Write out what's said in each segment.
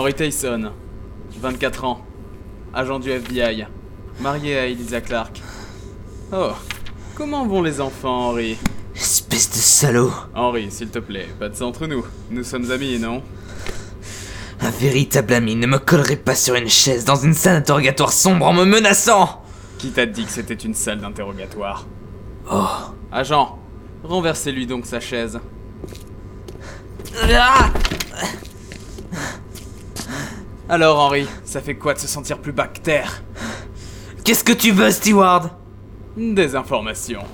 Henry Tyson, 24 ans, agent du FBI, marié à Elisa Clark. Oh, comment vont les enfants, Henry? Espèce de salaud. Henry, s'il te plaît, pas de ça entre nous. Nous sommes amis, non? Un véritable ami ne me collerait pas sur une chaise dans une salle d'interrogatoire sombre en me menaçant. Qui t'a dit que c'était une salle d'interrogatoire? Oh. Agent, renversez-lui donc sa chaise. Ah Alors, Henry, ça fait quoi de se sentir plus bas que terre Qu'est-ce que tu veux, Steward? Des informations.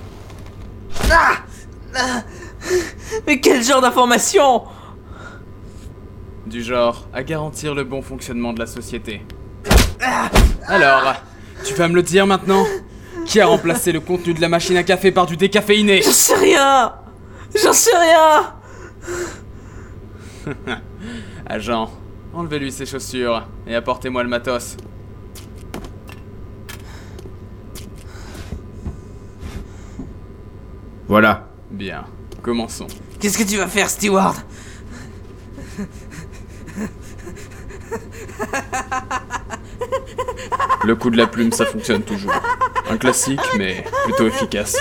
Mais quel genre d'information Du genre à garantir le bon fonctionnement de la société. Alors, tu vas me le dire maintenant? Qui a remplacé le contenu de la machine à café par du décaféiné? J'en sais rien! J'en sais rien! Agent, enlevez-lui ses chaussures et apportez-moi le matos. Voilà. Bien, commençons. Qu'est-ce que tu vas faire, Steward Le coup de la plume, ça fonctionne toujours. Un classique, mais plutôt efficace.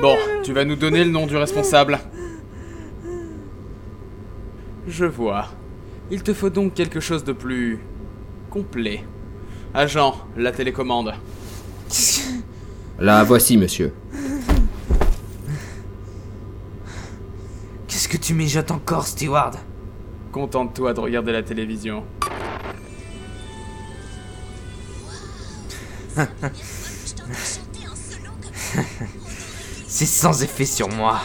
Bon, tu vas nous donner le nom du responsable. Je vois. Il te faut donc quelque chose de plus complet. Agent, la télécommande. La voici, monsieur. Qu'est-ce que tu mijotes encore, Steward? Contente-toi de regarder la télévision. C'est sans effet sur moi.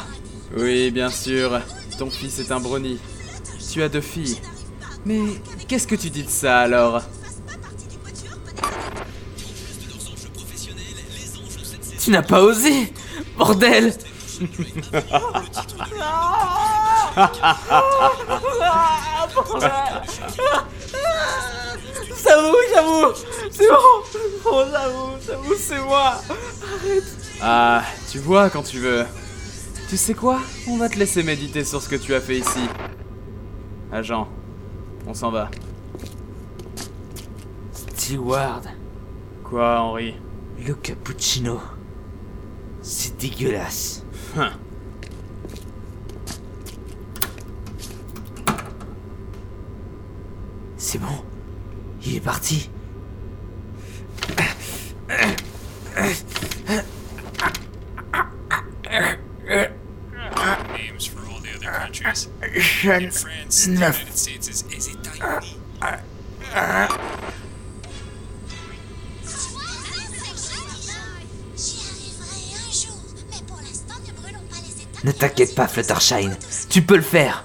Oui, bien sûr. Ton fils est un brownie. Tu as deux filles. Mais qu'est-ce que tu dis de ça alors? Tu n'as pas osé Bordel J'avoue, j'avoue C'est bon Oh, j'avoue, j'avoue, c'est moi Ah, tu vois quand tu veux. Tu sais quoi? On va te laisser méditer sur ce que tu as fait ici. Agent, on s'en va. Steward, Quoi, Henri? Le cappuccino. C'est dégueulasse. Hein. C'est bon. Il est parti. Other countries. Je In France, the neuf. United States is, is États-Unis. J'y arriverai un jour, mais pour l'instant ne t'inquiète pas, Fluttershy. Tu peux le faire.